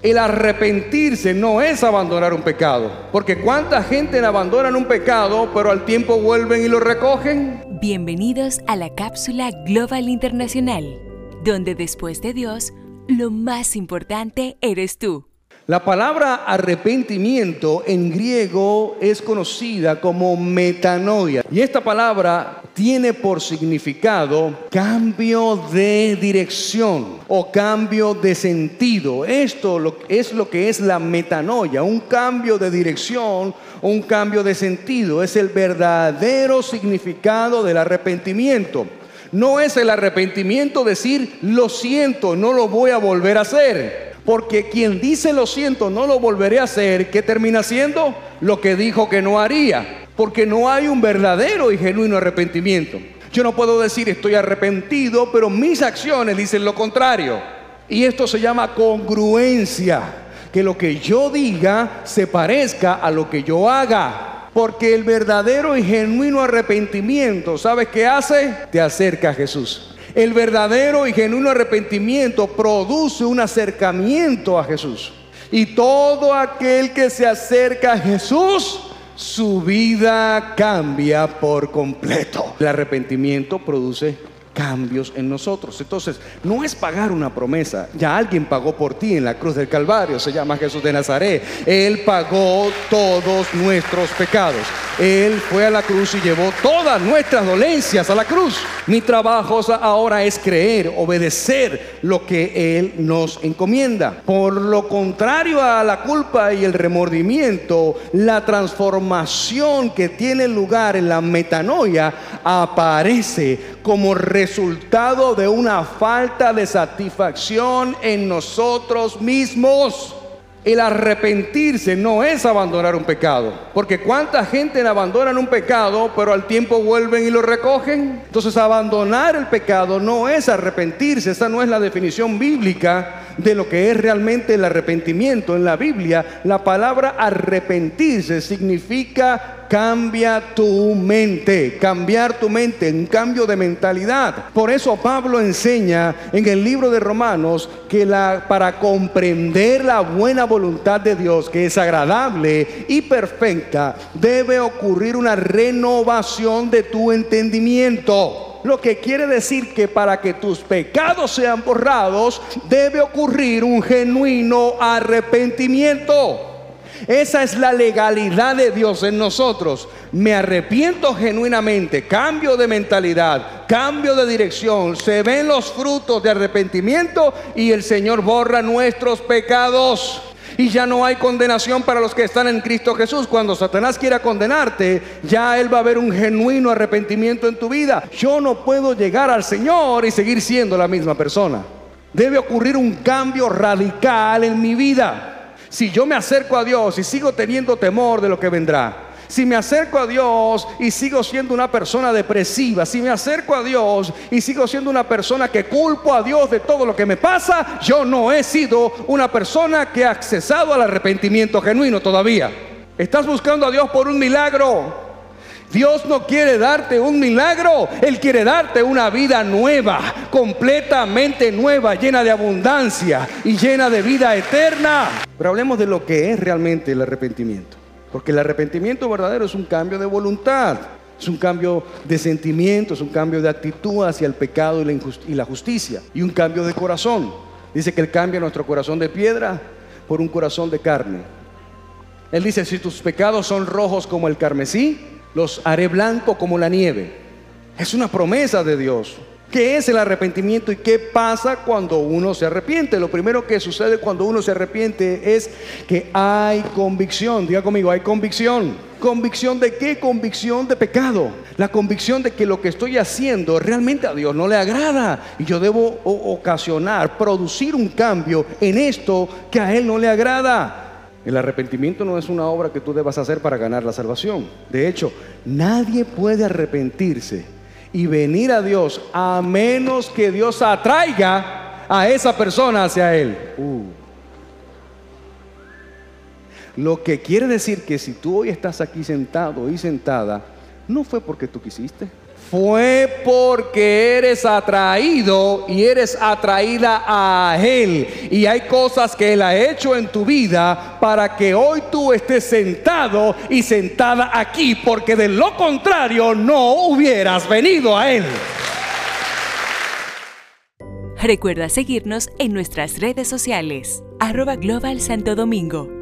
El arrepentirse no es abandonar un pecado, porque cuánta gente abandonan un pecado, pero al tiempo vuelven y lo recogen. Bienvenidos a la cápsula Global Internacional, donde después de Dios, lo más importante eres tú. La palabra arrepentimiento en griego es conocida como metanoia. Y esta palabra tiene por significado cambio de dirección o cambio de sentido. Esto es lo que es la metanoia, un cambio de dirección un cambio de sentido. Es el verdadero significado del arrepentimiento. No es el arrepentimiento decir, lo siento, no lo voy a volver a hacer. Porque quien dice lo siento, no lo volveré a hacer, ¿qué termina haciendo? Lo que dijo que no haría. Porque no hay un verdadero y genuino arrepentimiento. Yo no puedo decir estoy arrepentido, pero mis acciones dicen lo contrario. Y esto se llama congruencia. Que lo que yo diga se parezca a lo que yo haga. Porque el verdadero y genuino arrepentimiento, ¿sabes qué hace? Te acerca a Jesús. El verdadero y genuino arrepentimiento produce un acercamiento a Jesús. Y todo aquel que se acerca a Jesús, su vida cambia por completo. El arrepentimiento produce cambios en nosotros. Entonces, no es pagar una promesa. Ya alguien pagó por ti en la cruz del Calvario. Se llama Jesús de Nazaret. Él pagó todos nuestros pecados. Él fue a la cruz y llevó todas nuestras dolencias a la cruz. Mi trabajo ahora es creer, obedecer lo que Él nos encomienda. Por lo contrario a la culpa y el remordimiento, la transformación que tiene lugar en la metanoia aparece como resultado de una falta de satisfacción en nosotros mismos. El arrepentirse no es abandonar un pecado, porque cuánta gente abandonan un pecado, pero al tiempo vuelven y lo recogen. Entonces abandonar el pecado no es arrepentirse, esa no es la definición bíblica de lo que es realmente el arrepentimiento. En la Biblia, la palabra arrepentirse significa cambia tu mente, cambiar tu mente, un cambio de mentalidad. Por eso Pablo enseña en el libro de Romanos que para comprender la buena voluntad de Dios, que es agradable y perfecta, debe ocurrir una renovación de tu entendimiento. Lo que quiere decir que para que tus pecados sean borrados, debe ocurrir un genuino arrepentimiento. Esa es la legalidad de Dios en nosotros. Me arrepiento genuinamente, cambio de mentalidad, cambio de dirección. Se ven los frutos de arrepentimiento y el Señor borra nuestros pecados. Y ya no hay condenación para los que están en Cristo Jesús. Cuando Satanás quiera condenarte, ya Él va a ver un genuino arrepentimiento en tu vida. Yo no puedo llegar al Señor y seguir siendo la misma persona. Debe ocurrir un cambio radical en mi vida. Si yo me acerco a Dios y sigo teniendo temor de lo que vendrá, si me acerco a Dios y sigo siendo una persona depresiva, si me acerco a Dios y sigo siendo una persona que culpo a Dios de todo lo que me pasa, yo no he sido una persona que ha accesado al arrepentimiento genuino todavía. Estás buscando a Dios por un milagro. Dios no quiere darte un milagro, Él quiere darte una vida nueva, completamente nueva, llena de abundancia y llena de vida eterna. Pero hablemos de lo que es realmente el arrepentimiento. Porque el arrepentimiento verdadero es un cambio de voluntad, es un cambio de sentimiento, es un cambio de actitud hacia el pecado y la justicia, y un cambio de corazón. Dice que Él cambia nuestro corazón de piedra por un corazón de carne. Él dice, si tus pecados son rojos como el carmesí, los haré blanco como la nieve. Es una promesa de Dios. ¿Qué es el arrepentimiento y qué pasa cuando uno se arrepiente? Lo primero que sucede cuando uno se arrepiente es que hay convicción. Diga conmigo, hay convicción. ¿Convicción de qué? Convicción de pecado. La convicción de que lo que estoy haciendo realmente a Dios no le agrada. Y yo debo ocasionar, producir un cambio en esto que a Él no le agrada. El arrepentimiento no es una obra que tú debas hacer para ganar la salvación. De hecho, nadie puede arrepentirse y venir a Dios a menos que Dios atraiga a esa persona hacia Él. Uh. Lo que quiere decir que si tú hoy estás aquí sentado y sentada, no fue porque tú quisiste, fue porque eres atraído y eres atraída a Él. Y hay cosas que Él ha hecho en tu vida para que hoy tú estés sentado y sentada aquí, porque de lo contrario no hubieras venido a Él. Recuerda seguirnos en nuestras redes sociales, arroba Global Santo Domingo